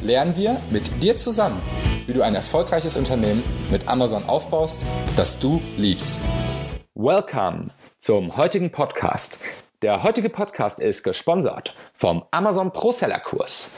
lernen wir mit dir zusammen, wie du ein erfolgreiches Unternehmen mit Amazon aufbaust, das du liebst. Welcome zum heutigen Podcast. Der heutige Podcast ist gesponsert vom Amazon Pro Seller Kurs.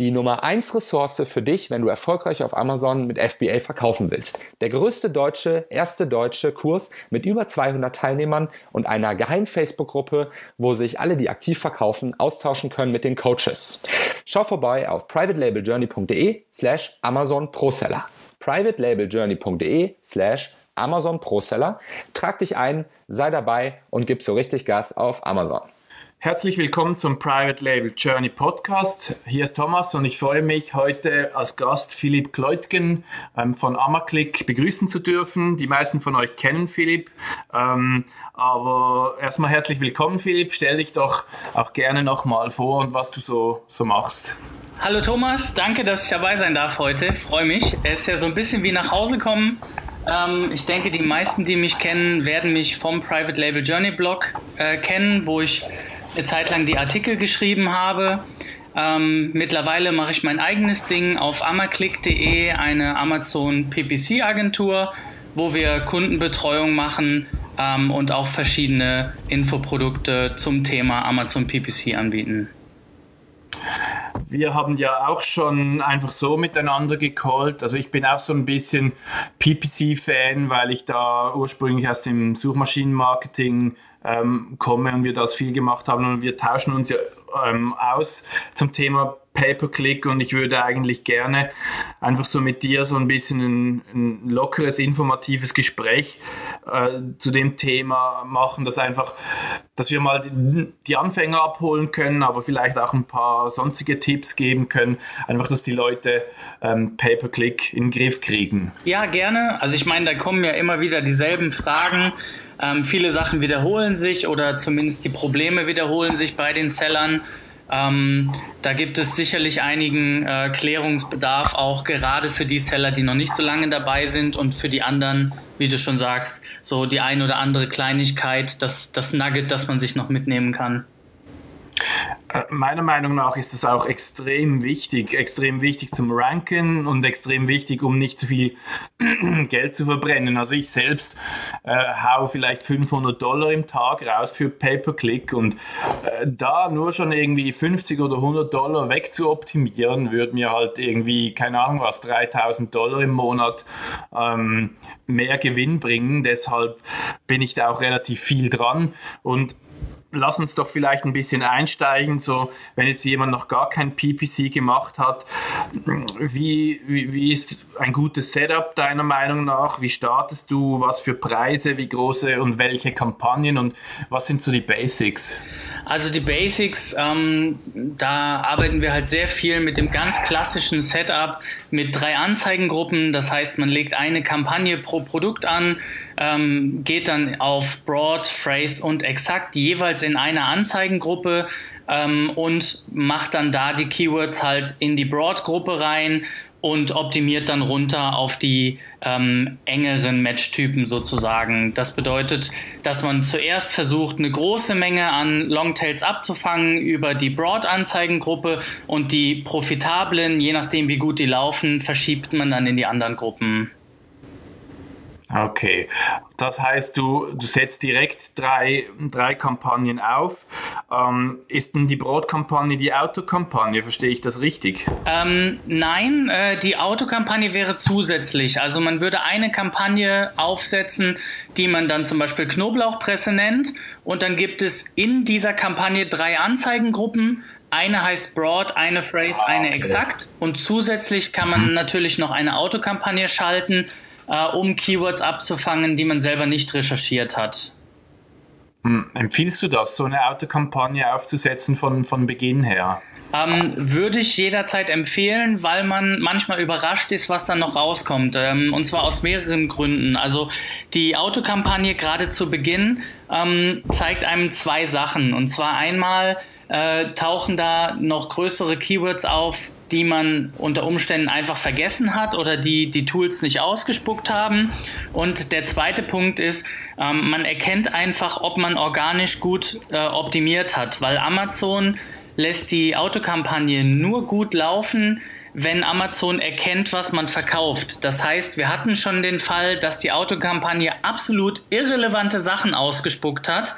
Die Nummer 1 Ressource für dich, wenn du erfolgreich auf Amazon mit FBA verkaufen willst. Der größte deutsche, erste deutsche Kurs mit über 200 Teilnehmern und einer geheimen Facebook-Gruppe, wo sich alle, die aktiv verkaufen, austauschen können mit den Coaches. Schau vorbei auf privatelabeljourney.de slash Amazon Pro Seller. privatelabeljourney.de slash Amazon Pro Seller. Trag dich ein, sei dabei und gib so richtig Gas auf Amazon. Herzlich willkommen zum Private Label Journey Podcast. Hier ist Thomas und ich freue mich, heute als Gast Philipp Kleutgen ähm, von Amaclick begrüßen zu dürfen. Die meisten von euch kennen Philipp. Ähm, aber erstmal herzlich willkommen, Philipp. Stell dich doch auch gerne nochmal vor und was du so, so machst. Hallo Thomas, danke, dass ich dabei sein darf heute. Freue mich. Es ist ja so ein bisschen wie nach Hause kommen ähm, ich denke, die meisten, die mich kennen, werden mich vom Private Label Journey Blog äh, kennen, wo ich eine Zeit lang die Artikel geschrieben habe. Ähm, mittlerweile mache ich mein eigenes Ding auf amaclick.de, eine Amazon PPC Agentur, wo wir Kundenbetreuung machen ähm, und auch verschiedene Infoprodukte zum Thema Amazon PPC anbieten. Wir haben ja auch schon einfach so miteinander gecallt. Also ich bin auch so ein bisschen PPC-Fan, weil ich da ursprünglich aus dem Suchmaschinenmarketing ähm, komme und wir das viel gemacht haben und wir tauschen uns ja ähm, aus zum Thema Pay-per-Click und ich würde eigentlich gerne einfach so mit dir so ein bisschen ein, ein lockeres, informatives Gespräch äh, zu dem Thema machen, dass einfach, dass wir mal die, die, Anfänger abholen können, aber vielleicht auch ein paar sonstige Tipps geben können, einfach, dass die Leute ähm, Pay-per-Click in den Griff kriegen. Ja, gerne. Also ich meine, da kommen ja immer wieder dieselben Fragen. Ähm, viele Sachen wiederholen sich oder zumindest die Probleme wiederholen sich bei den Sellern. Ähm, da gibt es sicherlich einigen äh, Klärungsbedarf, auch gerade für die Seller, die noch nicht so lange dabei sind und für die anderen, wie du schon sagst, so die ein oder andere Kleinigkeit, das, das Nugget, das man sich noch mitnehmen kann. Äh, meiner Meinung nach ist das auch extrem wichtig, extrem wichtig zum Ranken und extrem wichtig, um nicht zu viel Geld zu verbrennen. Also ich selbst äh, hau vielleicht 500 Dollar im Tag raus für Pay-per-Click und äh, da nur schon irgendwie 50 oder 100 Dollar wegzuoptimieren, würde mir halt irgendwie, keine Ahnung was, 3000 Dollar im Monat ähm, mehr Gewinn bringen. Deshalb bin ich da auch relativ viel dran und lass uns doch vielleicht ein bisschen einsteigen, so wenn jetzt jemand noch gar kein PPC gemacht hat, wie, wie, wie ist ein gutes Setup deiner Meinung nach? Wie startest du? Was für Preise? Wie große und welche Kampagnen? Und was sind so die Basics? Also die Basics, ähm, da arbeiten wir halt sehr viel mit dem ganz klassischen Setup mit drei Anzeigengruppen. Das heißt, man legt eine Kampagne pro Produkt an, ähm, geht dann auf Broad, Phrase und Exakt jeweils in einer Anzeigengruppe ähm, und macht dann da die Keywords halt in die Broad-Gruppe rein und optimiert dann runter auf die ähm, engeren Matchtypen sozusagen. Das bedeutet, dass man zuerst versucht, eine große Menge an Longtails abzufangen über die Broad-Anzeigengruppe und die profitablen, je nachdem wie gut die laufen, verschiebt man dann in die anderen Gruppen. Okay, das heißt, du, du setzt direkt drei, drei Kampagnen auf. Ähm, ist denn die Brotkampagne die Autokampagne? Verstehe ich das richtig? Ähm, nein, äh, die Autokampagne wäre zusätzlich. Also man würde eine Kampagne aufsetzen, die man dann zum Beispiel Knoblauchpresse nennt. Und dann gibt es in dieser Kampagne drei Anzeigengruppen. Eine heißt Broad, eine Phrase, eine ah, Exakt. Und zusätzlich kann man mhm. natürlich noch eine Autokampagne schalten äh, um Keywords abzufangen, die man selber nicht recherchiert hat. Hm, empfiehlst du das, so eine Autokampagne aufzusetzen von, von Beginn her? Ähm, würde ich jederzeit empfehlen, weil man manchmal überrascht ist, was dann noch rauskommt. Ähm, und zwar aus mehreren Gründen. Also die Autokampagne gerade zu Beginn ähm, zeigt einem zwei Sachen. Und zwar einmal äh, tauchen da noch größere Keywords auf, die man unter Umständen einfach vergessen hat oder die die Tools nicht ausgespuckt haben. Und der zweite Punkt ist, ähm, man erkennt einfach, ob man organisch gut äh, optimiert hat, weil Amazon lässt die Autokampagne nur gut laufen, wenn Amazon erkennt, was man verkauft. Das heißt, wir hatten schon den Fall, dass die Autokampagne absolut irrelevante Sachen ausgespuckt hat,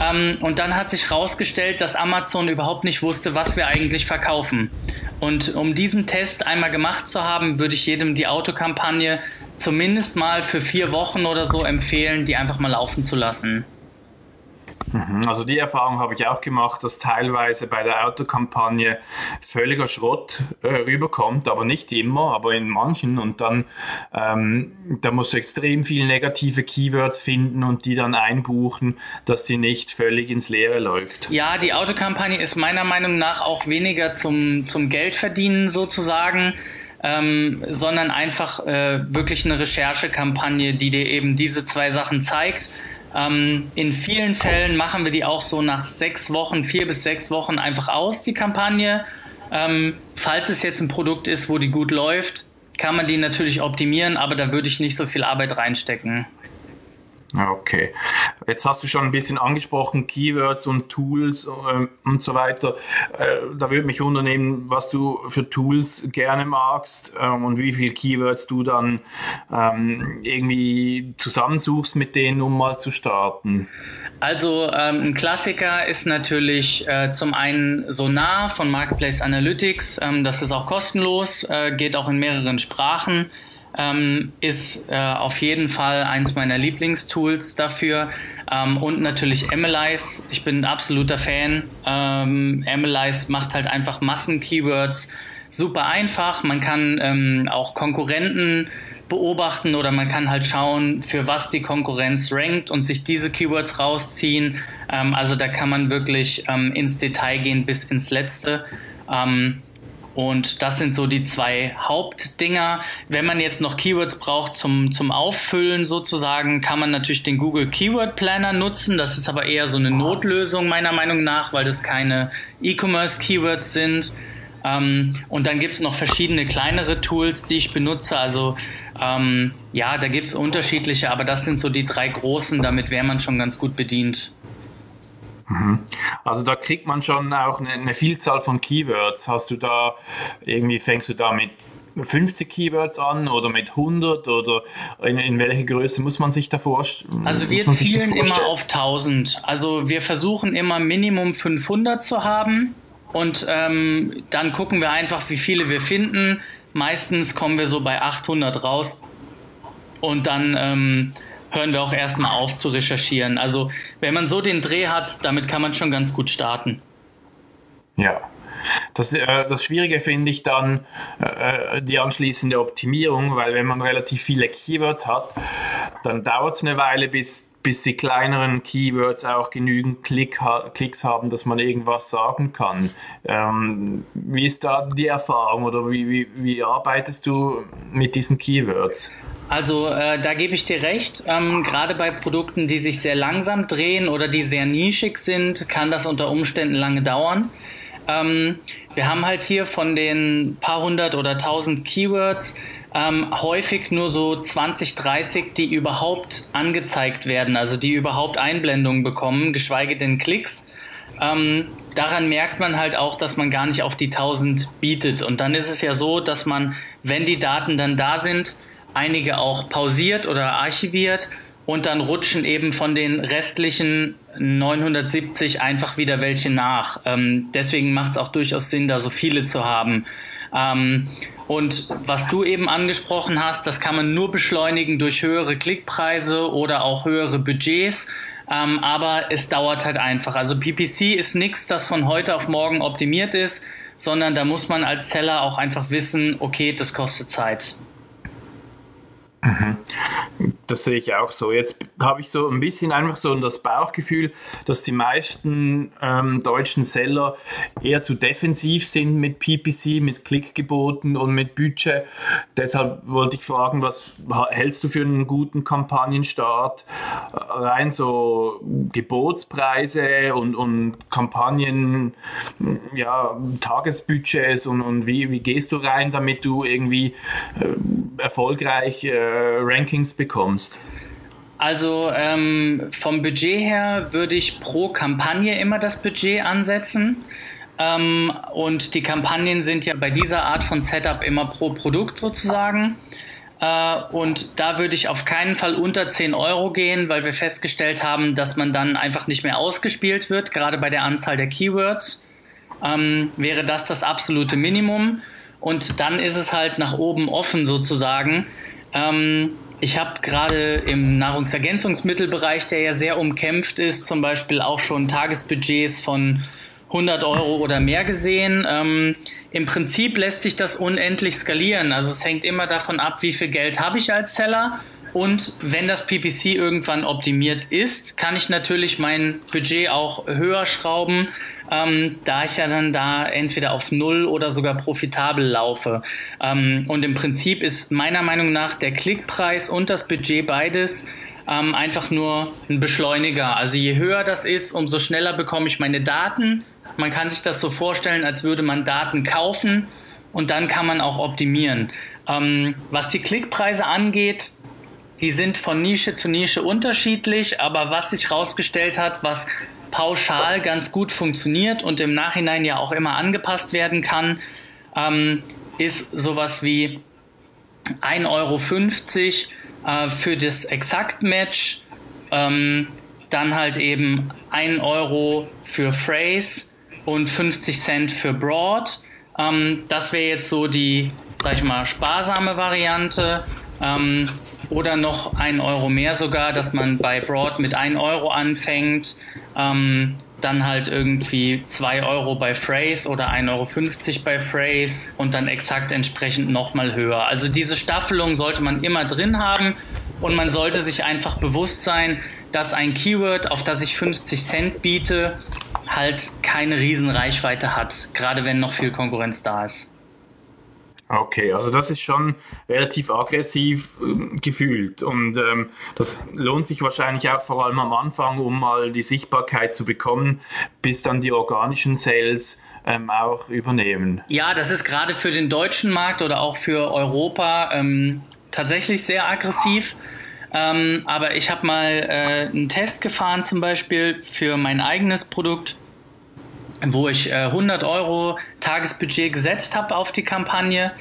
ähm, und dann hat sich herausgestellt, dass Amazon überhaupt nicht wusste, was wir eigentlich verkaufen. Und um diesen Test einmal gemacht zu haben, würde ich jedem die Autokampagne zumindest mal für vier Wochen oder so empfehlen, die einfach mal laufen zu lassen. Mhm. Also die Erfahrung habe ich auch gemacht, dass teilweise bei der Autokampagne völliger Schrott äh, rüberkommt, aber nicht immer, aber in manchen und dann ähm, da musst du extrem viele negative Keywords finden und die dann einbuchen, dass sie nicht völlig ins Leere läuft. Ja, die Autokampagne ist meiner Meinung nach auch weniger zum, zum Geldverdienen sozusagen. Ähm, sondern einfach äh, wirklich eine Recherchekampagne, die dir eben diese zwei Sachen zeigt ähm, in vielen Fällen machen wir die auch so nach sechs Wochen, vier bis sechs Wochen einfach aus, die Kampagne. Ähm, falls es jetzt ein Produkt ist, wo die gut läuft, kann man die natürlich optimieren, aber da würde ich nicht so viel Arbeit reinstecken. Okay. Jetzt hast du schon ein bisschen angesprochen, Keywords und Tools äh, und so weiter. Äh, da würde mich unternehmen, was du für Tools gerne magst ähm, und wie viele Keywords du dann ähm, irgendwie zusammensuchst mit denen, um mal zu starten. Also ähm, ein Klassiker ist natürlich äh, zum einen Sonar von Marketplace Analytics. Ähm, das ist auch kostenlos, äh, geht auch in mehreren Sprachen ähm, ist äh, auf jeden Fall eins meiner Lieblingstools dafür. Ähm, und natürlich Analyze. Ich bin ein absoluter Fan. Ähm, Analyze macht halt einfach Massen-Keywords super einfach. Man kann ähm, auch Konkurrenten beobachten oder man kann halt schauen, für was die Konkurrenz rankt und sich diese Keywords rausziehen. Ähm, also da kann man wirklich ähm, ins Detail gehen bis ins Letzte. Ähm, und das sind so die zwei Hauptdinger. Wenn man jetzt noch Keywords braucht zum, zum Auffüllen sozusagen, kann man natürlich den Google Keyword Planner nutzen. Das ist aber eher so eine Notlösung meiner Meinung nach, weil das keine E-Commerce Keywords sind. Ähm, und dann gibt es noch verschiedene kleinere Tools, die ich benutze. Also ähm, ja, da gibt es unterschiedliche, aber das sind so die drei großen. Damit wäre man schon ganz gut bedient. Mhm. Also da kriegt man schon auch eine, eine, Vielzahl von Keywords. Hast du da irgendwie, fängst du da mit 50 Keywords an oder mit 100 oder in, in welche Größe muss man sich da vorstellen? Also wir zielen immer auf 1000. Also wir versuchen immer Minimum 500 zu haben und ähm, dann gucken wir einfach, wie viele wir finden. Meistens kommen wir so bei 800 raus und dann ähm, hören wir auch erstmal auf zu recherchieren. Also wenn man so den Dreh hat, damit kann man schon ganz gut starten. Ja. Das, äh, das Schwierige finde ich dann äh, die anschließende Optimierung, weil wenn man relativ viele Keywords hat, dann dauert es eine Weile, bis, bis die kleineren Keywords auch genügend Klick ha Klicks haben, dass man irgendwas sagen kann. Ähm, wie ist da die Erfahrung oder wie, wie, wie arbeitest du mit diesen Keywords? Also äh, da gebe ich dir recht. Ähm, Gerade bei Produkten, die sich sehr langsam drehen oder die sehr nischig sind, kann das unter Umständen lange dauern. Ähm, wir haben halt hier von den paar hundert oder tausend Keywords ähm, häufig nur so 20, 30, die überhaupt angezeigt werden, also die überhaupt Einblendungen bekommen, geschweige denn Klicks. Ähm, daran merkt man halt auch, dass man gar nicht auf die 1000 bietet. Und dann ist es ja so, dass man, wenn die Daten dann da sind, einige auch pausiert oder archiviert und dann rutschen eben von den restlichen 970 einfach wieder welche nach. Ähm, deswegen macht es auch durchaus Sinn, da so viele zu haben. Ähm, und was du eben angesprochen hast, das kann man nur beschleunigen durch höhere Klickpreise oder auch höhere Budgets. Ähm, aber es dauert halt einfach. Also PPC ist nichts, das von heute auf morgen optimiert ist, sondern da muss man als Seller auch einfach wissen, okay, das kostet Zeit. Mhm. Das sehe ich auch so. Jetzt habe ich so ein bisschen einfach so das Bauchgefühl, dass die meisten ähm, deutschen Seller eher zu defensiv sind mit PPC, mit Klickgeboten und mit Budget. Deshalb wollte ich fragen, was hältst du für einen guten Kampagnenstart? Rein so Gebotspreise und, und Kampagnen, ja, Tagesbudgets und, und wie, wie gehst du rein, damit du irgendwie äh, erfolgreich äh, Rankings bekommst? Also ähm, vom Budget her würde ich pro Kampagne immer das Budget ansetzen. Ähm, und die Kampagnen sind ja bei dieser Art von Setup immer pro Produkt sozusagen. Äh, und da würde ich auf keinen Fall unter 10 Euro gehen, weil wir festgestellt haben, dass man dann einfach nicht mehr ausgespielt wird, gerade bei der Anzahl der Keywords. Ähm, wäre das das absolute Minimum. Und dann ist es halt nach oben offen sozusagen. Ähm, ich habe gerade im Nahrungsergänzungsmittelbereich, der ja sehr umkämpft ist, zum Beispiel auch schon Tagesbudgets von 100 Euro oder mehr gesehen. Ähm, Im Prinzip lässt sich das unendlich skalieren. Also es hängt immer davon ab, wie viel Geld habe ich als Seller. Und wenn das PPC irgendwann optimiert ist, kann ich natürlich mein Budget auch höher schrauben ähm, da ich ja dann da entweder auf Null oder sogar profitabel laufe. Ähm, und im Prinzip ist meiner Meinung nach der Klickpreis und das Budget beides ähm, einfach nur ein Beschleuniger. Also je höher das ist, umso schneller bekomme ich meine Daten. Man kann sich das so vorstellen, als würde man Daten kaufen und dann kann man auch optimieren. Ähm, was die Klickpreise angeht, die sind von Nische zu Nische unterschiedlich, aber was sich herausgestellt hat, was pauschal ganz gut funktioniert und im Nachhinein ja auch immer angepasst werden kann, ähm, ist sowas wie 1,50 Euro äh, für das Exakt-Match, ähm, dann halt eben 1 Euro für Phrase und 50 Cent für Broad. Ähm, das wäre jetzt so die, sag ich mal, sparsame Variante. Ähm, oder noch ein Euro mehr sogar, dass man bei Broad mit 1 Euro anfängt, ähm, dann halt irgendwie 2 Euro bei Phrase oder 1,50 Euro bei Phrase und dann exakt entsprechend nochmal höher. Also diese Staffelung sollte man immer drin haben und man sollte sich einfach bewusst sein, dass ein Keyword, auf das ich 50 Cent biete, halt keine Riesenreichweite hat, gerade wenn noch viel Konkurrenz da ist. Okay, also das ist schon relativ aggressiv äh, gefühlt und ähm, das lohnt sich wahrscheinlich auch vor allem am Anfang, um mal die Sichtbarkeit zu bekommen, bis dann die organischen Sales ähm, auch übernehmen. Ja, das ist gerade für den deutschen Markt oder auch für Europa ähm, tatsächlich sehr aggressiv. Ähm, aber ich habe mal äh, einen Test gefahren zum Beispiel für mein eigenes Produkt wo ich äh, 100 Euro Tagesbudget gesetzt habe auf die Kampagne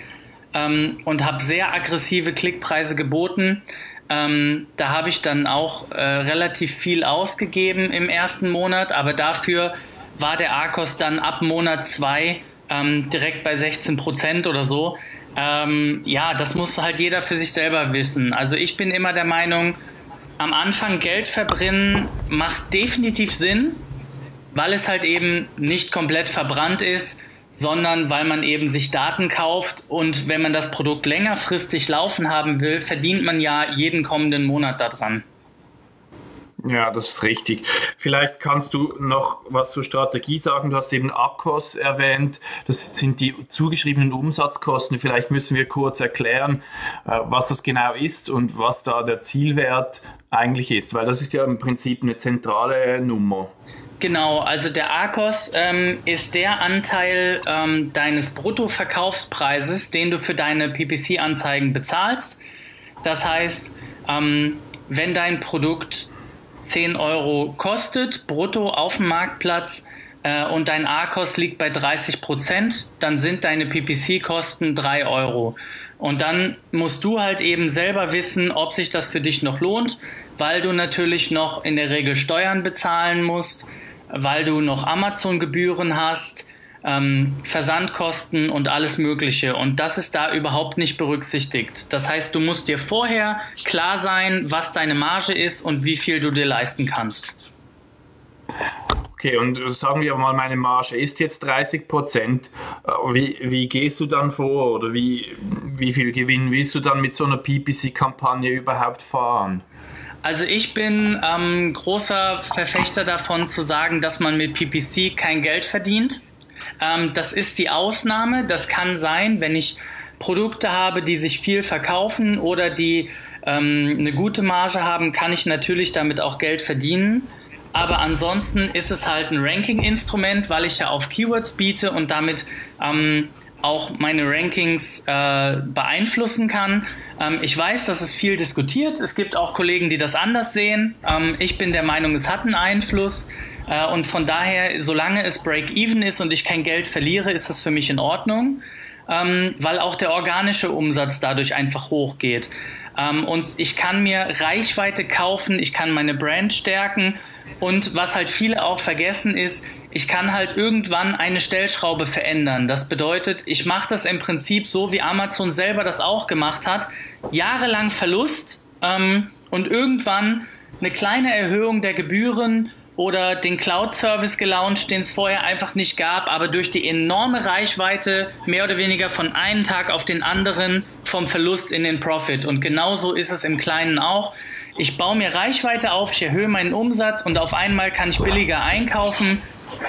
ähm, und habe sehr aggressive Klickpreise geboten. Ähm, da habe ich dann auch äh, relativ viel ausgegeben im ersten Monat, aber dafür war der Arkos dann ab Monat 2 ähm, direkt bei 16 Prozent oder so. Ähm, ja, das muss halt jeder für sich selber wissen. Also ich bin immer der Meinung, am Anfang Geld verbrennen macht definitiv Sinn, weil es halt eben nicht komplett verbrannt ist, sondern weil man eben sich Daten kauft und wenn man das Produkt längerfristig laufen haben will, verdient man ja jeden kommenden Monat daran. Ja, das ist richtig. Vielleicht kannst du noch was zur Strategie sagen. Du hast eben Akkos erwähnt. Das sind die zugeschriebenen Umsatzkosten. Vielleicht müssen wir kurz erklären, äh, was das genau ist und was da der Zielwert eigentlich ist, weil das ist ja im Prinzip eine zentrale Nummer. Genau, also der ARKOS ähm, ist der Anteil ähm, deines Bruttoverkaufspreises, den du für deine PPC-Anzeigen bezahlst. Das heißt, ähm, wenn dein Produkt 10 Euro kostet, brutto auf dem Marktplatz, äh, und dein ARKOS liegt bei 30 Prozent, dann sind deine PPC-Kosten 3 Euro. Und dann musst du halt eben selber wissen, ob sich das für dich noch lohnt, weil du natürlich noch in der Regel Steuern bezahlen musst weil du noch Amazon-Gebühren hast, ähm, Versandkosten und alles Mögliche. Und das ist da überhaupt nicht berücksichtigt. Das heißt, du musst dir vorher klar sein, was deine Marge ist und wie viel du dir leisten kannst. Okay, und sagen wir mal, meine Marge ist jetzt 30 Prozent. Wie, wie gehst du dann vor oder wie, wie viel Gewinn willst du dann mit so einer PPC-Kampagne überhaupt fahren? Also ich bin ähm, großer Verfechter davon zu sagen, dass man mit PPC kein Geld verdient. Ähm, das ist die Ausnahme. Das kann sein, wenn ich Produkte habe, die sich viel verkaufen oder die ähm, eine gute Marge haben, kann ich natürlich damit auch Geld verdienen. Aber ansonsten ist es halt ein Ranking-Instrument, weil ich ja auf Keywords biete und damit ähm, auch meine Rankings äh, beeinflussen kann. Ähm, ich weiß, dass es viel diskutiert. Es gibt auch Kollegen, die das anders sehen. Ähm, ich bin der Meinung, es hat einen Einfluss. Äh, und von daher, solange es Break-Even ist und ich kein Geld verliere, ist das für mich in Ordnung, ähm, weil auch der organische Umsatz dadurch einfach hochgeht. Ähm, und ich kann mir Reichweite kaufen, ich kann meine Brand stärken. Und was halt viele auch vergessen ist, ich kann halt irgendwann eine Stellschraube verändern. Das bedeutet, ich mache das im Prinzip so, wie Amazon selber das auch gemacht hat. Jahrelang Verlust ähm, und irgendwann eine kleine Erhöhung der Gebühren oder den Cloud-Service gelauncht, den es vorher einfach nicht gab, aber durch die enorme Reichweite mehr oder weniger von einem Tag auf den anderen vom Verlust in den Profit. Und genauso ist es im Kleinen auch. Ich baue mir Reichweite auf, ich erhöhe meinen Umsatz und auf einmal kann ich billiger einkaufen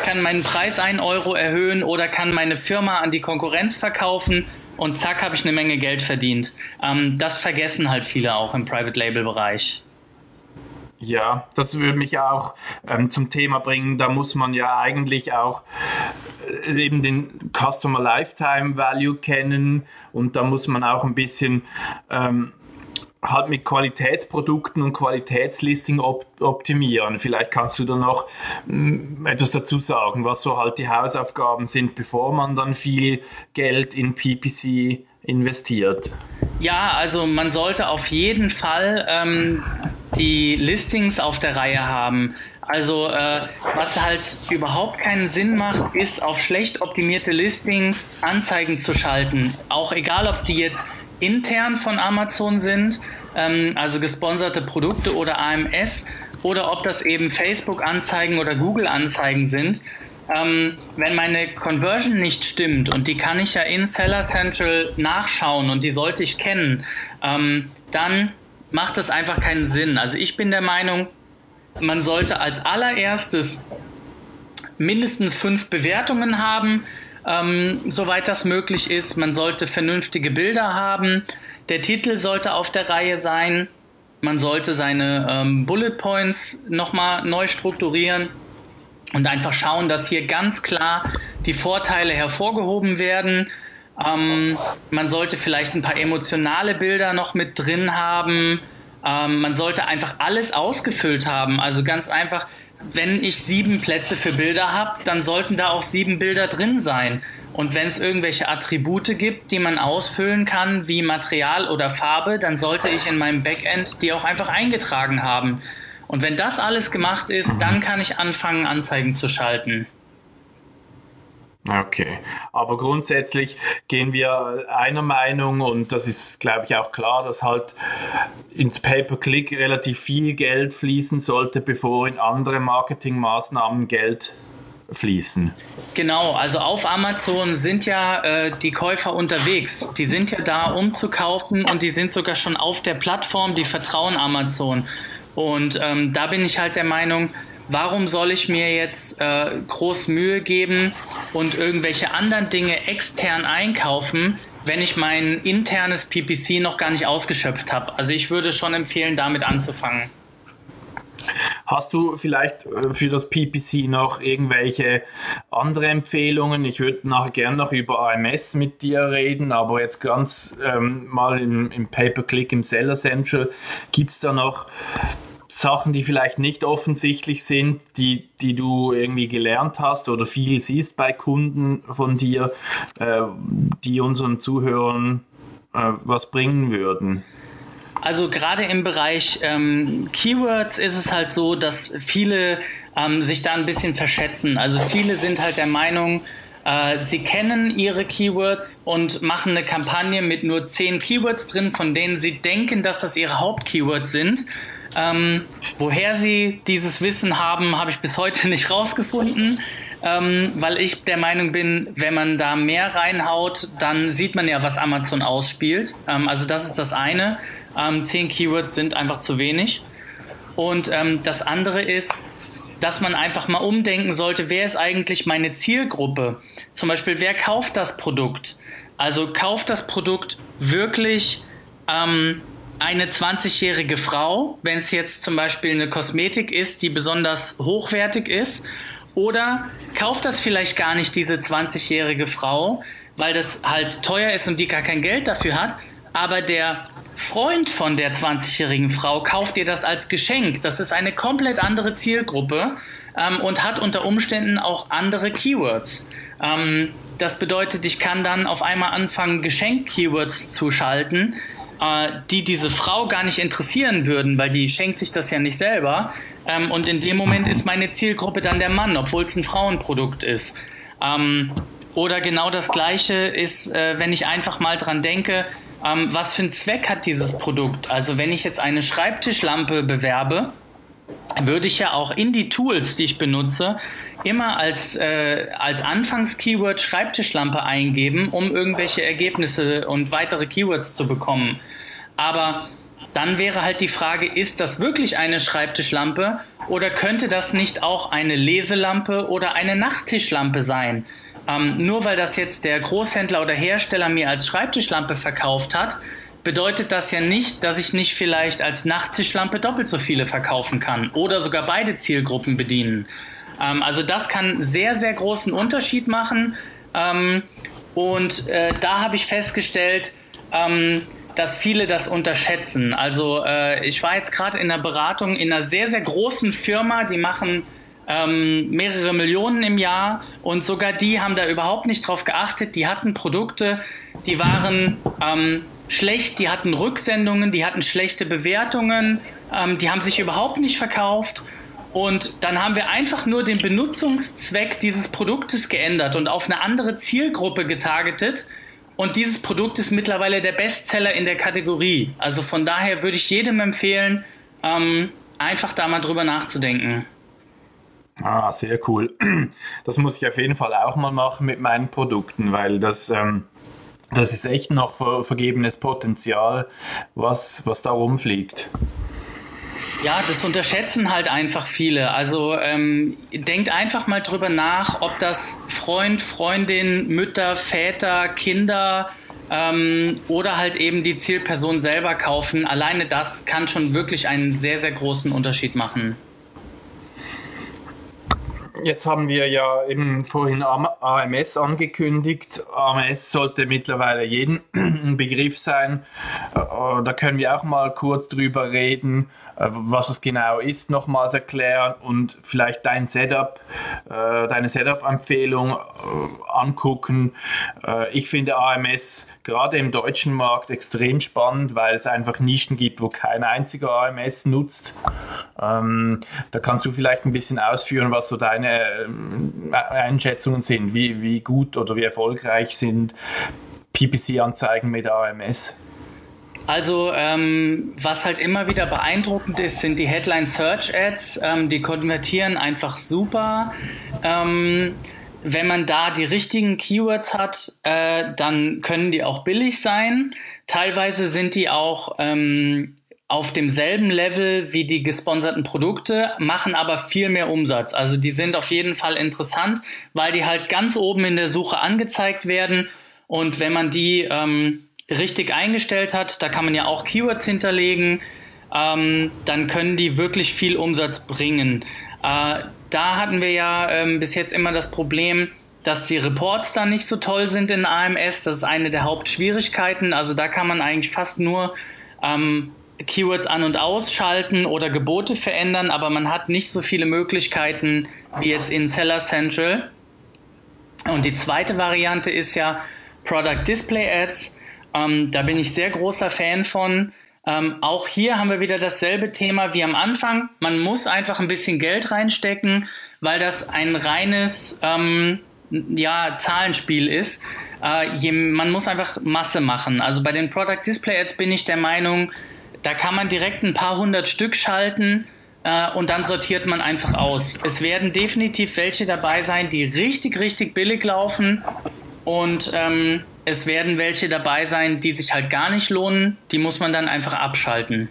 kann meinen Preis 1 Euro erhöhen oder kann meine Firma an die Konkurrenz verkaufen und zack habe ich eine Menge Geld verdient. Ähm, das vergessen halt viele auch im Private Label Bereich. Ja, das würde mich auch ähm, zum Thema bringen. Da muss man ja eigentlich auch äh, eben den Customer Lifetime Value kennen und da muss man auch ein bisschen ähm, halt mit Qualitätsprodukten und Qualitätslisting op optimieren. Vielleicht kannst du da noch mm, etwas dazu sagen, was so halt die Hausaufgaben sind, bevor man dann viel Geld in PPC investiert. Ja, also man sollte auf jeden Fall ähm, die Listings auf der Reihe haben. Also äh, was halt überhaupt keinen Sinn macht, ist auf schlecht optimierte Listings Anzeigen zu schalten. Auch egal, ob die jetzt intern von Amazon sind, ähm, also gesponserte Produkte oder AMS, oder ob das eben Facebook-Anzeigen oder Google-Anzeigen sind. Ähm, wenn meine Conversion nicht stimmt und die kann ich ja in Seller Central nachschauen und die sollte ich kennen, ähm, dann macht das einfach keinen Sinn. Also ich bin der Meinung, man sollte als allererstes mindestens fünf Bewertungen haben, ähm, soweit das möglich ist. Man sollte vernünftige Bilder haben. Der Titel sollte auf der Reihe sein. Man sollte seine ähm, Bullet Points nochmal neu strukturieren und einfach schauen, dass hier ganz klar die Vorteile hervorgehoben werden. Ähm, man sollte vielleicht ein paar emotionale Bilder noch mit drin haben. Ähm, man sollte einfach alles ausgefüllt haben. Also ganz einfach, wenn ich sieben Plätze für Bilder habe, dann sollten da auch sieben Bilder drin sein. Und wenn es irgendwelche Attribute gibt, die man ausfüllen kann, wie Material oder Farbe, dann sollte ich in meinem Backend die auch einfach eingetragen haben. Und wenn das alles gemacht ist, dann kann ich anfangen, Anzeigen zu schalten. Okay, aber grundsätzlich gehen wir einer Meinung und das ist, glaube ich, auch klar, dass halt ins Pay-per-Click relativ viel Geld fließen sollte, bevor in andere Marketingmaßnahmen Geld fließen. Genau, also auf Amazon sind ja äh, die Käufer unterwegs. Die sind ja da, um zu kaufen und die sind sogar schon auf der Plattform, die vertrauen Amazon. Und ähm, da bin ich halt der Meinung, warum soll ich mir jetzt äh, groß Mühe geben und irgendwelche anderen Dinge extern einkaufen, wenn ich mein internes PPC noch gar nicht ausgeschöpft habe? Also ich würde schon empfehlen, damit anzufangen. Hast du vielleicht äh, für das PPC noch irgendwelche andere Empfehlungen? Ich würde nachher gerne noch über AMS mit dir reden, aber jetzt ganz ähm, mal im, im Pay-per-Click im Seller Central gibt es da noch Sachen, die vielleicht nicht offensichtlich sind, die, die du irgendwie gelernt hast oder viel siehst bei Kunden von dir, äh, die unseren Zuhörern äh, was bringen würden? Also gerade im Bereich ähm, Keywords ist es halt so, dass viele ähm, sich da ein bisschen verschätzen. Also viele sind halt der Meinung, äh, sie kennen ihre Keywords und machen eine Kampagne mit nur zehn Keywords drin, von denen sie denken, dass das ihre Hauptkeywords sind. Ähm, woher sie dieses Wissen haben, habe ich bis heute nicht rausgefunden. ähm, weil ich der Meinung bin, wenn man da mehr reinhaut, dann sieht man ja, was Amazon ausspielt. Ähm, also das ist das eine. Ähm, zehn Keywords sind einfach zu wenig. Und ähm, das andere ist, dass man einfach mal umdenken sollte, wer ist eigentlich meine Zielgruppe? Zum Beispiel, wer kauft das Produkt? Also kauft das Produkt wirklich ähm, eine 20-jährige Frau, wenn es jetzt zum Beispiel eine Kosmetik ist, die besonders hochwertig ist? Oder kauft das vielleicht gar nicht diese 20-jährige Frau, weil das halt teuer ist und die gar kein Geld dafür hat, aber der Freund von der 20-jährigen Frau kauft ihr das als Geschenk. Das ist eine komplett andere Zielgruppe ähm, und hat unter Umständen auch andere Keywords. Ähm, das bedeutet, ich kann dann auf einmal anfangen, Geschenk-Keywords zu schalten, äh, die diese Frau gar nicht interessieren würden, weil die schenkt sich das ja nicht selber. Ähm, und in dem Moment ist meine Zielgruppe dann der Mann, obwohl es ein Frauenprodukt ist. Ähm, oder genau das Gleiche ist, äh, wenn ich einfach mal dran denke, ähm, was für einen Zweck hat dieses Produkt? Also wenn ich jetzt eine Schreibtischlampe bewerbe, würde ich ja auch in die Tools, die ich benutze, immer als, äh, als Anfangs-Keyword Schreibtischlampe eingeben, um irgendwelche Ergebnisse und weitere Keywords zu bekommen. Aber dann wäre halt die Frage, ist das wirklich eine Schreibtischlampe oder könnte das nicht auch eine Leselampe oder eine Nachttischlampe sein? Ähm, nur weil das jetzt der Großhändler oder Hersteller mir als Schreibtischlampe verkauft hat, bedeutet das ja nicht, dass ich nicht vielleicht als Nachttischlampe doppelt so viele verkaufen kann oder sogar beide Zielgruppen bedienen. Ähm, also das kann sehr, sehr großen Unterschied machen. Ähm, und äh, da habe ich festgestellt, ähm, dass viele das unterschätzen. Also äh, ich war jetzt gerade in einer Beratung in einer sehr, sehr großen Firma, die machen ähm, mehrere Millionen im Jahr und sogar die haben da überhaupt nicht drauf geachtet. Die hatten Produkte, die waren ähm, schlecht, die hatten Rücksendungen, die hatten schlechte Bewertungen, ähm, die haben sich überhaupt nicht verkauft. Und dann haben wir einfach nur den Benutzungszweck dieses Produktes geändert und auf eine andere Zielgruppe getargetet. Und dieses Produkt ist mittlerweile der Bestseller in der Kategorie. Also von daher würde ich jedem empfehlen, ähm, einfach da mal drüber nachzudenken. Ah, sehr cool. Das muss ich auf jeden Fall auch mal machen mit meinen Produkten, weil das, ähm, das ist echt noch ver vergebenes Potenzial, was, was da rumfliegt. Ja, das unterschätzen halt einfach viele. Also ähm, denkt einfach mal drüber nach, ob das Freund, Freundin, Mütter, Väter, Kinder ähm, oder halt eben die Zielperson selber kaufen. Alleine das kann schon wirklich einen sehr, sehr großen Unterschied machen. Jetzt haben wir ja eben vorhin AMS angekündigt. AMS sollte mittlerweile jeden Begriff sein. Äh, da können wir auch mal kurz drüber reden. Äh, was es genau ist, nochmals erklären und vielleicht dein Setup, äh, deine Setup-Empfehlung äh, angucken. Ich finde AMS gerade im deutschen Markt extrem spannend, weil es einfach Nischen gibt, wo kein einziger AMS nutzt. Ähm, da kannst du vielleicht ein bisschen ausführen, was so deine Einschätzungen sind, wie, wie gut oder wie erfolgreich sind PPC-Anzeigen mit AMS. Also ähm, was halt immer wieder beeindruckend ist, sind die Headline Search Ads. Ähm, die konvertieren einfach super. Ähm, wenn man da die richtigen Keywords hat, äh, dann können die auch billig sein. Teilweise sind die auch ähm, auf demselben Level wie die gesponserten Produkte, machen aber viel mehr Umsatz. Also die sind auf jeden Fall interessant, weil die halt ganz oben in der Suche angezeigt werden. Und wenn man die ähm, richtig eingestellt hat, da kann man ja auch Keywords hinterlegen, ähm, dann können die wirklich viel Umsatz bringen. Äh, da hatten wir ja ähm, bis jetzt immer das Problem, dass die Reports da nicht so toll sind in AMS. Das ist eine der Hauptschwierigkeiten. Also da kann man eigentlich fast nur ähm, Keywords an- und ausschalten oder Gebote verändern, aber man hat nicht so viele Möglichkeiten wie jetzt in Seller Central. Und die zweite Variante ist ja Product Display Ads. Ähm, da bin ich sehr großer Fan von. Ähm, auch hier haben wir wieder dasselbe Thema wie am Anfang. Man muss einfach ein bisschen Geld reinstecken, weil das ein reines ähm, ja, Zahlenspiel ist. Äh, je, man muss einfach Masse machen. Also bei den Product Display Ads bin ich der Meinung, da kann man direkt ein paar hundert Stück schalten äh, und dann sortiert man einfach aus. Es werden definitiv welche dabei sein, die richtig, richtig billig laufen und ähm, es werden welche dabei sein, die sich halt gar nicht lohnen. Die muss man dann einfach abschalten.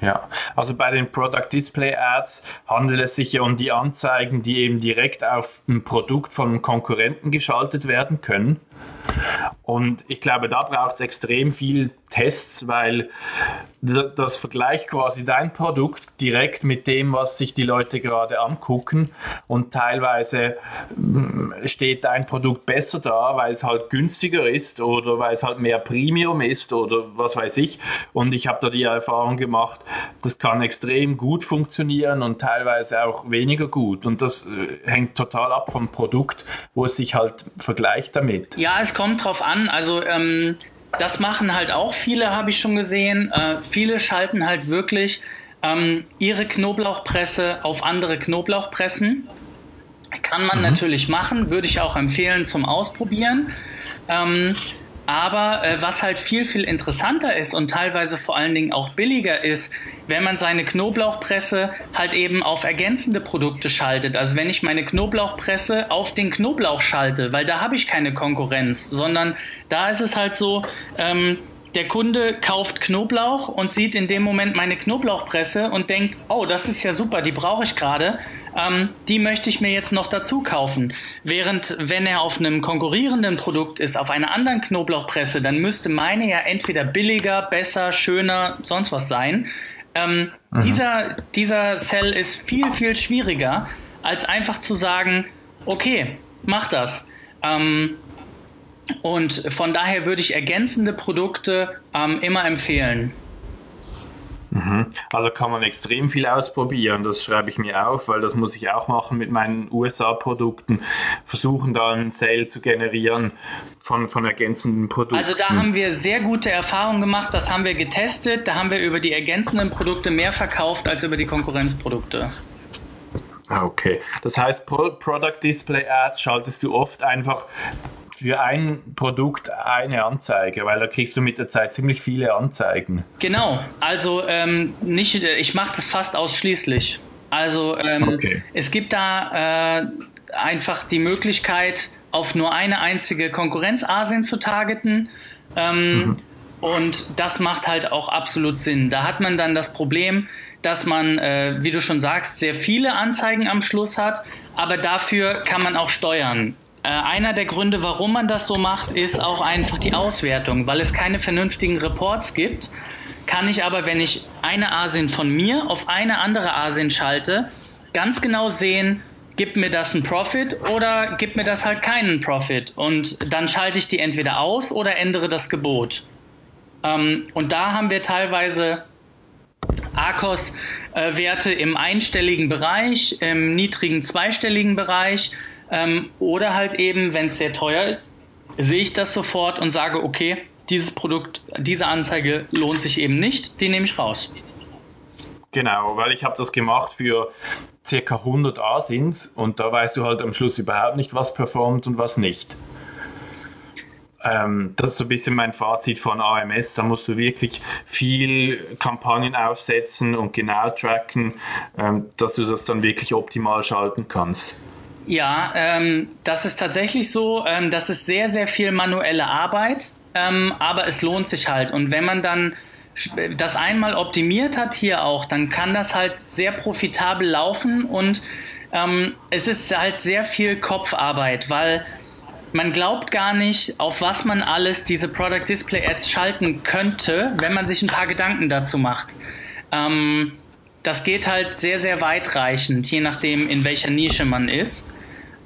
Ja, also bei den Product Display Ads handelt es sich ja um die Anzeigen, die eben direkt auf ein Produkt von Konkurrenten geschaltet werden können. Und ich glaube, da braucht es extrem viel Tests, weil das vergleicht quasi dein Produkt direkt mit dem, was sich die Leute gerade angucken. Und teilweise steht dein Produkt besser da, weil es halt günstiger ist oder weil es halt mehr Premium ist oder was weiß ich. Und ich habe da die Erfahrung gemacht, das kann extrem gut funktionieren und teilweise auch weniger gut. Und das äh, hängt total ab vom Produkt, wo es sich halt vergleicht damit. Ja, es kommt drauf an. Also ähm, das machen halt auch viele, habe ich schon gesehen. Äh, viele schalten halt wirklich ähm, ihre Knoblauchpresse auf andere Knoblauchpressen. Kann man mhm. natürlich machen, würde ich auch empfehlen zum Ausprobieren. Ähm, aber äh, was halt viel, viel interessanter ist und teilweise vor allen Dingen auch billiger ist, wenn man seine Knoblauchpresse halt eben auf ergänzende Produkte schaltet. Also wenn ich meine Knoblauchpresse auf den Knoblauch schalte, weil da habe ich keine Konkurrenz, sondern da ist es halt so, ähm, der Kunde kauft Knoblauch und sieht in dem Moment meine Knoblauchpresse und denkt, oh, das ist ja super, die brauche ich gerade ähm, die möchte ich mir jetzt noch dazu kaufen. Während wenn er auf einem konkurrierenden Produkt ist, auf einer anderen Knoblauchpresse, dann müsste meine ja entweder billiger, besser, schöner, sonst was sein. Ähm, mhm. dieser, dieser Cell ist viel, viel schwieriger, als einfach zu sagen, okay, mach das. Ähm, und von daher würde ich ergänzende Produkte ähm, immer empfehlen. Mhm. Also kann man extrem viel ausprobieren, das schreibe ich mir auf, weil das muss ich auch machen mit meinen USA-Produkten, versuchen da einen Sale zu generieren von, von ergänzenden Produkten. Also da haben wir sehr gute Erfahrungen gemacht, das haben wir getestet, da haben wir über die ergänzenden Produkte mehr verkauft als über die Konkurrenzprodukte. Ah, okay, das heißt, Product Display Ads schaltest du oft einfach für ein Produkt eine Anzeige, weil da kriegst du mit der Zeit ziemlich viele Anzeigen. Genau, also ähm, nicht, ich mache das fast ausschließlich. Also ähm, okay. es gibt da äh, einfach die Möglichkeit, auf nur eine einzige Konkurrenz Asien zu targeten. Ähm, mhm. Und das macht halt auch absolut Sinn. Da hat man dann das Problem, dass man, äh, wie du schon sagst, sehr viele Anzeigen am Schluss hat, aber dafür kann man auch steuern. Äh, einer der Gründe, warum man das so macht, ist auch einfach die Auswertung. Weil es keine vernünftigen Reports gibt, kann ich aber, wenn ich eine Asien von mir auf eine andere Asien schalte, ganz genau sehen, gibt mir das einen Profit oder gibt mir das halt keinen Profit. Und dann schalte ich die entweder aus oder ändere das Gebot. Ähm, und da haben wir teilweise ARCOS-Werte äh, im einstelligen Bereich, im niedrigen zweistelligen Bereich ähm, oder halt eben, wenn es sehr teuer ist, sehe ich das sofort und sage, okay, dieses Produkt, diese Anzeige lohnt sich eben nicht, die nehme ich raus. Genau, weil ich habe das gemacht für circa 100 Asins und da weißt du halt am Schluss überhaupt nicht, was performt und was nicht. Ähm, das ist so ein bisschen mein Fazit von AMS. Da musst du wirklich viel Kampagnen aufsetzen und genau tracken, ähm, dass du das dann wirklich optimal schalten kannst. Ja, ähm, das ist tatsächlich so. Ähm, das ist sehr, sehr viel manuelle Arbeit, ähm, aber es lohnt sich halt. Und wenn man dann das einmal optimiert hat hier auch, dann kann das halt sehr profitabel laufen und ähm, es ist halt sehr viel Kopfarbeit, weil man glaubt gar nicht, auf was man alles diese Product Display Ads schalten könnte, wenn man sich ein paar Gedanken dazu macht. Ähm, das geht halt sehr, sehr weitreichend, je nachdem, in welcher Nische man ist.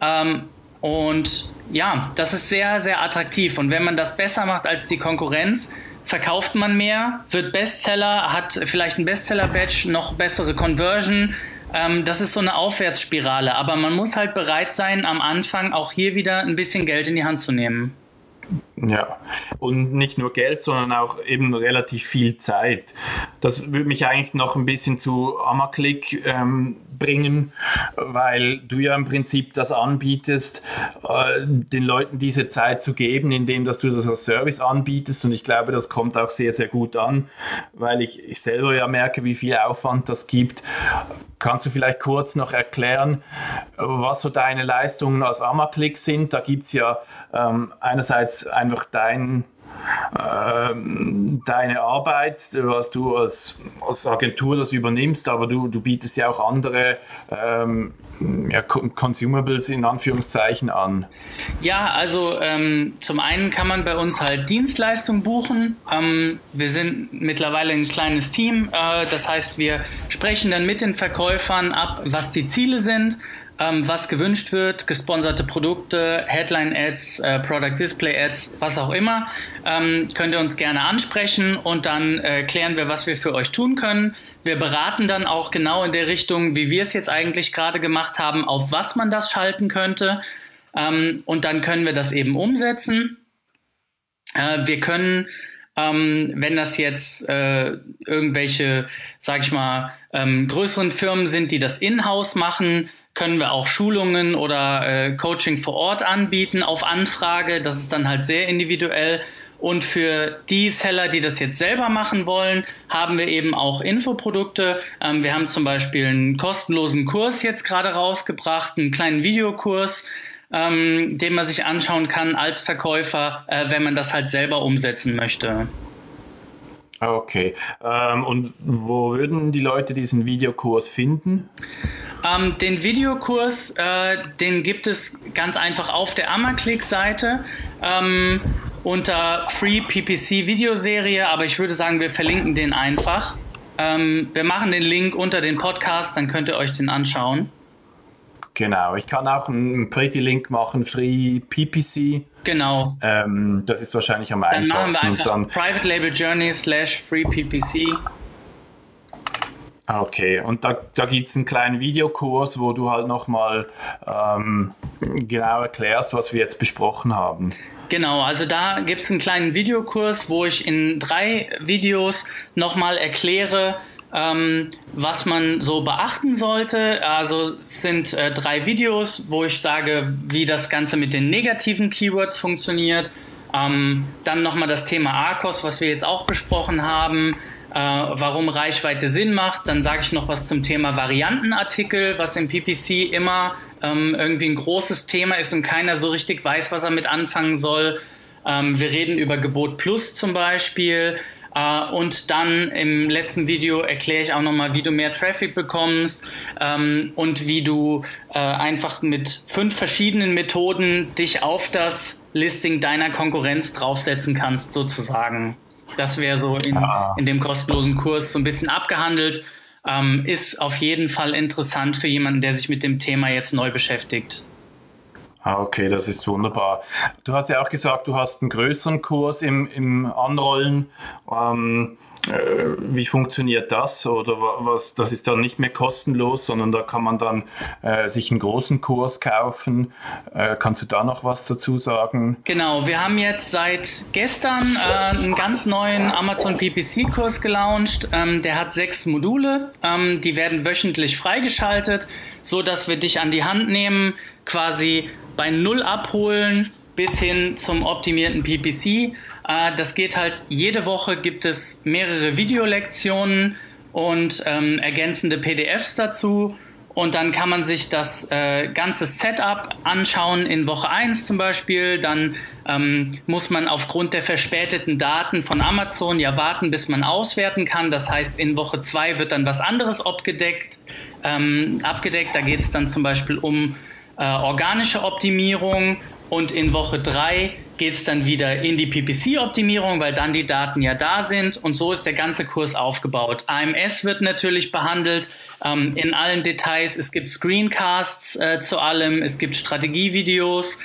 Ähm, und ja, das ist sehr, sehr attraktiv. Und wenn man das besser macht als die Konkurrenz, verkauft man mehr, wird Bestseller, hat vielleicht ein Bestseller-Badge, noch bessere Conversion. Ähm, das ist so eine Aufwärtsspirale. Aber man muss halt bereit sein, am Anfang auch hier wieder ein bisschen Geld in die Hand zu nehmen. Ja, und nicht nur Geld, sondern auch eben relativ viel Zeit. Das würde mich eigentlich noch ein bisschen zu Amaclick ähm, bringen, weil du ja im Prinzip das anbietest, äh, den Leuten diese Zeit zu geben, indem dass du das als Service anbietest. Und ich glaube, das kommt auch sehr, sehr gut an, weil ich, ich selber ja merke, wie viel Aufwand das gibt. Kannst du vielleicht kurz noch erklären, was so deine Leistungen als Amaclick sind? Da gibt es ja ähm, einerseits einfach dein ähm, deine Arbeit, was du als, als Agentur das übernimmst, aber du, du bietest ja auch andere ähm, ja, Consumables in Anführungszeichen an. Ja, also ähm, zum einen kann man bei uns halt Dienstleistungen buchen. Ähm, wir sind mittlerweile ein kleines Team, äh, das heißt, wir sprechen dann mit den Verkäufern ab, was die Ziele sind ähm, was gewünscht wird, gesponserte Produkte, Headline-Ads, äh, Product Display-Ads, was auch immer, ähm, könnt ihr uns gerne ansprechen und dann äh, klären wir, was wir für euch tun können. Wir beraten dann auch genau in der Richtung, wie wir es jetzt eigentlich gerade gemacht haben, auf was man das schalten könnte. Ähm, und dann können wir das eben umsetzen. Äh, wir können ähm, wenn das jetzt äh, irgendwelche, sag ich mal, ähm, größeren Firmen sind, die das in-house machen, können wir auch Schulungen oder äh, Coaching vor Ort anbieten auf Anfrage. Das ist dann halt sehr individuell. Und für die Seller, die das jetzt selber machen wollen, haben wir eben auch Infoprodukte. Ähm, wir haben zum Beispiel einen kostenlosen Kurs jetzt gerade rausgebracht, einen kleinen Videokurs, ähm, den man sich anschauen kann als Verkäufer, äh, wenn man das halt selber umsetzen möchte. Okay. Ähm, und wo würden die Leute diesen Videokurs finden? Ähm, den Videokurs, äh, den gibt es ganz einfach auf der Ammerclick-Seite ähm, unter Free PPC Videoserie, aber ich würde sagen, wir verlinken den einfach. Ähm, wir machen den Link unter den Podcast, dann könnt ihr euch den anschauen. Genau, ich kann auch einen Pretty Link machen, Free PPC. Genau. Ähm, das ist wahrscheinlich am dann einfachsten. Machen wir einfach Private Label Journey slash Free PPC. Okay, und da, da gibt es einen kleinen Videokurs, wo du halt nochmal ähm, genau erklärst, was wir jetzt besprochen haben. Genau, also da gibt es einen kleinen Videokurs, wo ich in drei Videos nochmal erkläre, ähm, was man so beachten sollte. Also sind äh, drei Videos, wo ich sage, wie das Ganze mit den negativen Keywords funktioniert. Ähm, dann nochmal das Thema ARCOS, was wir jetzt auch besprochen haben äh, warum Reichweite Sinn macht. Dann sage ich noch was zum Thema Variantenartikel, was im PPC immer ähm, irgendwie ein großes Thema ist und keiner so richtig weiß, was er mit anfangen soll. Ähm, wir reden über Gebot Plus zum Beispiel. Uh, und dann im letzten Video erkläre ich auch nochmal, wie du mehr Traffic bekommst ähm, und wie du äh, einfach mit fünf verschiedenen Methoden dich auf das Listing deiner Konkurrenz draufsetzen kannst, sozusagen. Das wäre so in, ah. in dem kostenlosen Kurs so ein bisschen abgehandelt. Ähm, ist auf jeden Fall interessant für jemanden, der sich mit dem Thema jetzt neu beschäftigt. Ah, okay, das ist wunderbar. Du hast ja auch gesagt, du hast einen größeren Kurs im, im Anrollen. Ähm, äh, wie funktioniert das? Oder was? Das ist dann nicht mehr kostenlos, sondern da kann man dann äh, sich einen großen Kurs kaufen. Äh, kannst du da noch was dazu sagen? Genau, wir haben jetzt seit gestern äh, einen ganz neuen Amazon PPC-Kurs gelauncht. Ähm, der hat sechs Module. Ähm, die werden wöchentlich freigeschaltet, so dass wir dich an die Hand nehmen, quasi bei Null abholen bis hin zum optimierten PPC. Äh, das geht halt, jede Woche gibt es mehrere Videolektionen und ähm, ergänzende PDFs dazu. Und dann kann man sich das äh, ganze Setup anschauen in Woche 1 zum Beispiel. Dann ähm, muss man aufgrund der verspäteten Daten von Amazon ja warten, bis man auswerten kann. Das heißt, in Woche 2 wird dann was anderes abgedeckt. Ähm, abgedeckt. Da geht es dann zum Beispiel um äh, organische Optimierung und in Woche 3 geht es dann wieder in die PPC-Optimierung, weil dann die Daten ja da sind und so ist der ganze Kurs aufgebaut. AMS wird natürlich behandelt ähm, in allen Details. Es gibt Screencasts äh, zu allem, es gibt Strategievideos.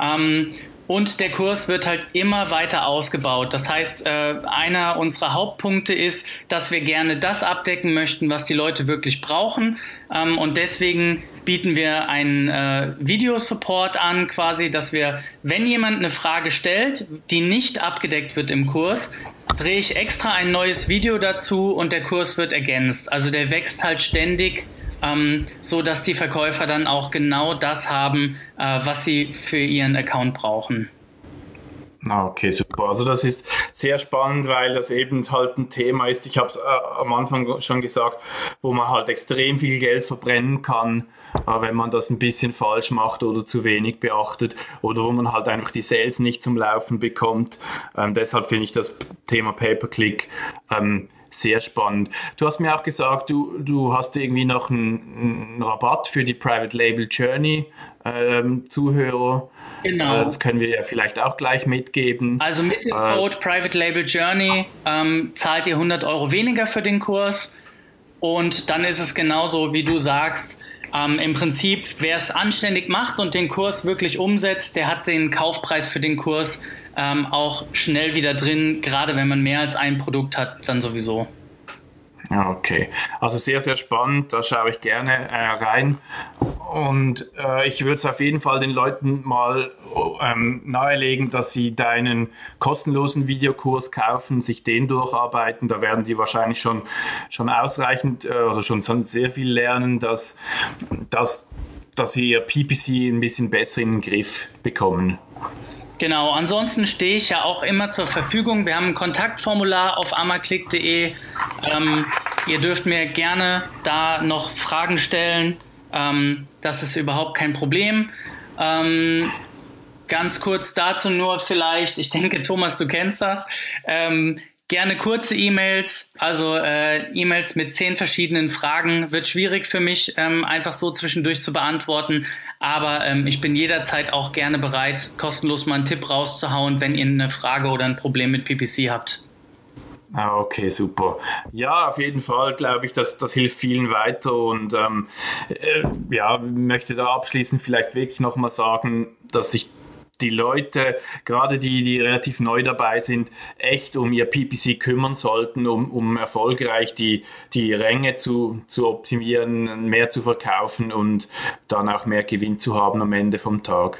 Ähm, und der Kurs wird halt immer weiter ausgebaut. Das heißt, äh, einer unserer Hauptpunkte ist, dass wir gerne das abdecken möchten, was die Leute wirklich brauchen. Ähm, und deswegen bieten wir einen äh, Videosupport an, quasi, dass wir, wenn jemand eine Frage stellt, die nicht abgedeckt wird im Kurs, drehe ich extra ein neues Video dazu und der Kurs wird ergänzt. Also der wächst halt ständig ähm, so dass die Verkäufer dann auch genau das haben, äh, was sie für ihren Account brauchen. Okay, super. Also das ist sehr spannend, weil das eben halt ein Thema ist, ich habe es äh, am Anfang schon gesagt, wo man halt extrem viel Geld verbrennen kann, äh, wenn man das ein bisschen falsch macht oder zu wenig beachtet oder wo man halt einfach die Sales nicht zum Laufen bekommt. Ähm, deshalb finde ich das Thema Pay-per-Click ähm, sehr spannend. Du hast mir auch gesagt, du, du hast irgendwie noch einen, einen Rabatt für die Private Label Journey ähm, Zuhörer. Genau. Äh, das können wir ja vielleicht auch gleich mitgeben. Also mit dem äh, Code Private Label Journey ähm, zahlt ihr 100 Euro weniger für den Kurs. Und dann ist es genauso, wie du sagst. Ähm, Im Prinzip, wer es anständig macht und den Kurs wirklich umsetzt, der hat den Kaufpreis für den Kurs ähm, auch schnell wieder drin. Gerade wenn man mehr als ein Produkt hat, dann sowieso. Okay, also sehr, sehr spannend, da schaue ich gerne äh, rein. Und äh, ich würde es auf jeden Fall den Leuten mal ähm, nahelegen, dass sie deinen kostenlosen Videokurs kaufen, sich den durcharbeiten. Da werden die wahrscheinlich schon, schon ausreichend, äh, also schon, schon sehr viel lernen, dass, dass, dass sie ihr PPC ein bisschen besser in den Griff bekommen. Genau, ansonsten stehe ich ja auch immer zur Verfügung. Wir haben ein Kontaktformular auf amaklick.de. Ähm, ihr dürft mir gerne da noch Fragen stellen. Ähm, das ist überhaupt kein Problem. Ähm, ganz kurz dazu nur vielleicht, ich denke, Thomas, du kennst das. Ähm, gerne kurze E-Mails, also äh, E-Mails mit zehn verschiedenen Fragen wird schwierig für mich, ähm, einfach so zwischendurch zu beantworten. Aber ähm, ich bin jederzeit auch gerne bereit, kostenlos mal einen Tipp rauszuhauen, wenn ihr eine Frage oder ein Problem mit PPC habt. Ah, okay, super. Ja, auf jeden Fall glaube ich, dass das hilft vielen weiter und ähm, äh, ja, möchte da abschließend vielleicht wirklich nochmal sagen, dass sich die Leute, gerade die, die relativ neu dabei sind, echt um ihr PPC kümmern sollten, um, um erfolgreich die, die Ränge zu, zu optimieren, mehr zu verkaufen und dann auch mehr Gewinn zu haben am Ende vom Tag.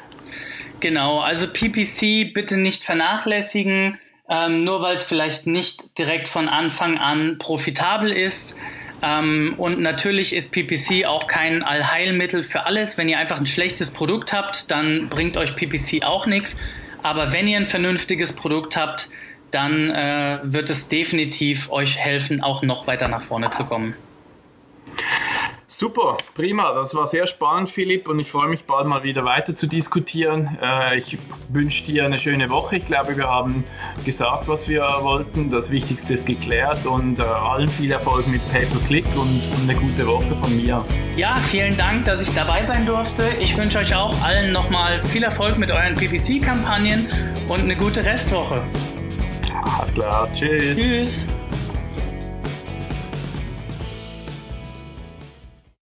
Genau, also PPC bitte nicht vernachlässigen, ähm, nur weil es vielleicht nicht direkt von Anfang an profitabel ist. Ähm, und natürlich ist PPC auch kein Allheilmittel für alles. Wenn ihr einfach ein schlechtes Produkt habt, dann bringt euch PPC auch nichts. Aber wenn ihr ein vernünftiges Produkt habt, dann äh, wird es definitiv euch helfen, auch noch weiter nach vorne zu kommen. Super, prima. Das war sehr spannend, Philipp, und ich freue mich bald mal wieder weiter zu diskutieren. Äh, ich wünsche dir eine schöne Woche. Ich glaube, wir haben gesagt, was wir wollten. Das Wichtigste ist geklärt und äh, allen viel Erfolg mit Pay-per-Click und, und eine gute Woche von mir. Ja, vielen Dank, dass ich dabei sein durfte. Ich wünsche euch auch allen nochmal viel Erfolg mit euren PPC-Kampagnen und eine gute Restwoche. Alles klar, tschüss. Tschüss.